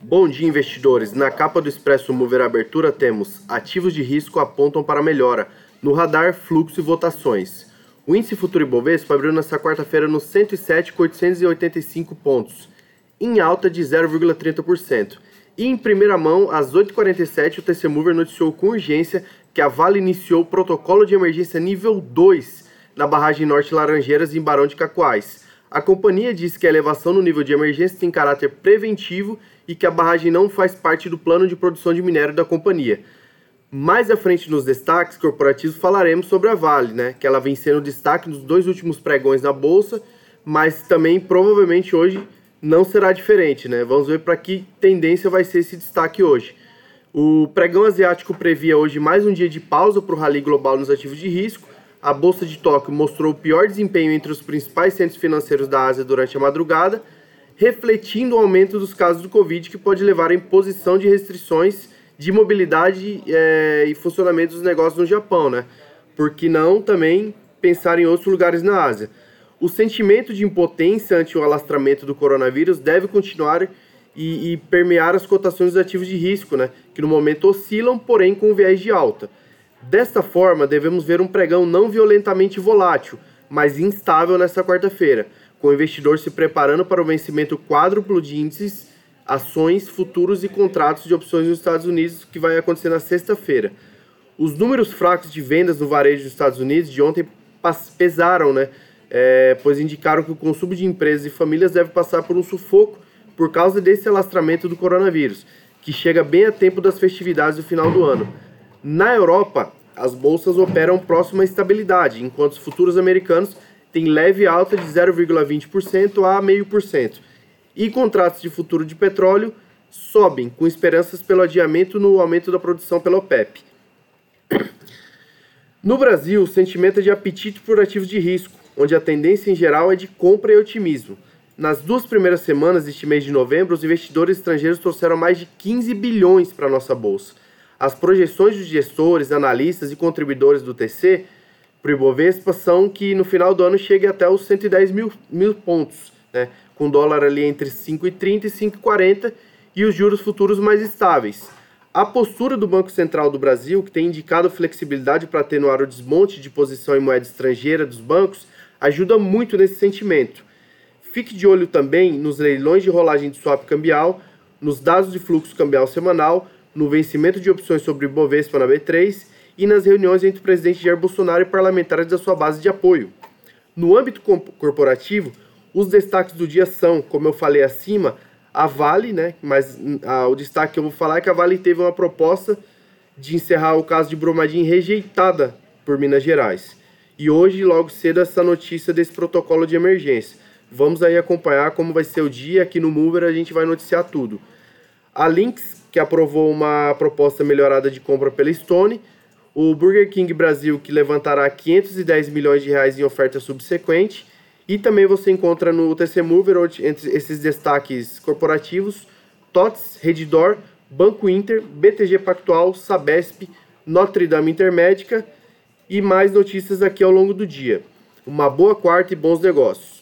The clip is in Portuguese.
Bom dia, investidores. Na capa do Expresso Mover Abertura temos ativos de risco apontam para melhora. No radar, fluxo e votações. O índice futuro Ibovespa abriu nesta quarta-feira nos 107,885 pontos, em alta de 0,30%. E em primeira mão, às 8h47, o TC Mover noticiou com urgência que a Vale iniciou o protocolo de emergência nível 2 na barragem Norte Laranjeiras em Barão de Cacoais. A companhia disse que a elevação no nível de emergência tem caráter preventivo e que a barragem não faz parte do plano de produção de minério da companhia. Mais à frente nos destaques corporativos falaremos sobre a Vale, né, que ela vem sendo destaque nos dois últimos pregões na bolsa, mas também provavelmente hoje não será diferente, né? Vamos ver para que tendência vai ser esse destaque hoje. O pregão asiático previa hoje mais um dia de pausa para o rally global nos ativos de risco. A bolsa de Tóquio mostrou o pior desempenho entre os principais centros financeiros da Ásia durante a madrugada refletindo o aumento dos casos do Covid, que pode levar à imposição de restrições de mobilidade é, e funcionamento dos negócios no Japão, né? Por que não também pensar em outros lugares na Ásia? O sentimento de impotência ante o alastramento do coronavírus deve continuar e, e permear as cotações dos ativos de risco, né? Que no momento oscilam, porém com viés de alta. Desta forma, devemos ver um pregão não violentamente volátil, mas instável nesta quarta-feira com o investidor se preparando para o vencimento quádruplo de índices, ações, futuros e contratos de opções nos Estados Unidos, que vai acontecer na sexta-feira. Os números fracos de vendas no varejo dos Estados Unidos de ontem pesaram, né? É, pois indicaram que o consumo de empresas e famílias deve passar por um sufoco por causa desse alastramento do coronavírus, que chega bem a tempo das festividades do final do ano. Na Europa, as bolsas operam próximo à estabilidade, enquanto os futuros americanos tem leve alta de 0,20% a 0,5%. E contratos de futuro de petróleo sobem, com esperanças pelo adiamento no aumento da produção pela OPEP. No Brasil, o sentimento é de apetite por ativos de risco, onde a tendência em geral é de compra e otimismo. Nas duas primeiras semanas deste mês de novembro, os investidores estrangeiros trouxeram mais de 15 bilhões para a nossa bolsa. As projeções dos gestores, analistas e contribuidores do TC para o Ibovespa são que no final do ano chegue até os 110 mil, mil pontos, né? com dólar ali entre 5,30 e 5,40 e os juros futuros mais estáveis. A postura do Banco Central do Brasil, que tem indicado flexibilidade para atenuar o desmonte de posição em moeda estrangeira dos bancos, ajuda muito nesse sentimento. Fique de olho também nos leilões de rolagem de swap cambial, nos dados de fluxo cambial semanal, no vencimento de opções sobre Ibovespa na B3 e nas reuniões entre o presidente Jair Bolsonaro e parlamentares da sua base de apoio. No âmbito corporativo, os destaques do dia são, como eu falei acima, a Vale, né? Mas a, o destaque que eu vou falar é que a Vale teve uma proposta de encerrar o caso de Brumadinho rejeitada por Minas Gerais. E hoje, logo cedo, essa notícia desse protocolo de emergência. Vamos aí acompanhar como vai ser o dia. Aqui no Mover a gente vai noticiar tudo. A Lynx, que aprovou uma proposta melhorada de compra pela Stone, o Burger King Brasil, que levantará 510 milhões de reais em oferta subsequente, e também você encontra no TC Mover, entre esses destaques corporativos, TOTS, Redditor, Banco Inter, BTG Pactual, Sabesp, Notre Dame Intermédica e mais notícias aqui ao longo do dia. Uma boa quarta e bons negócios.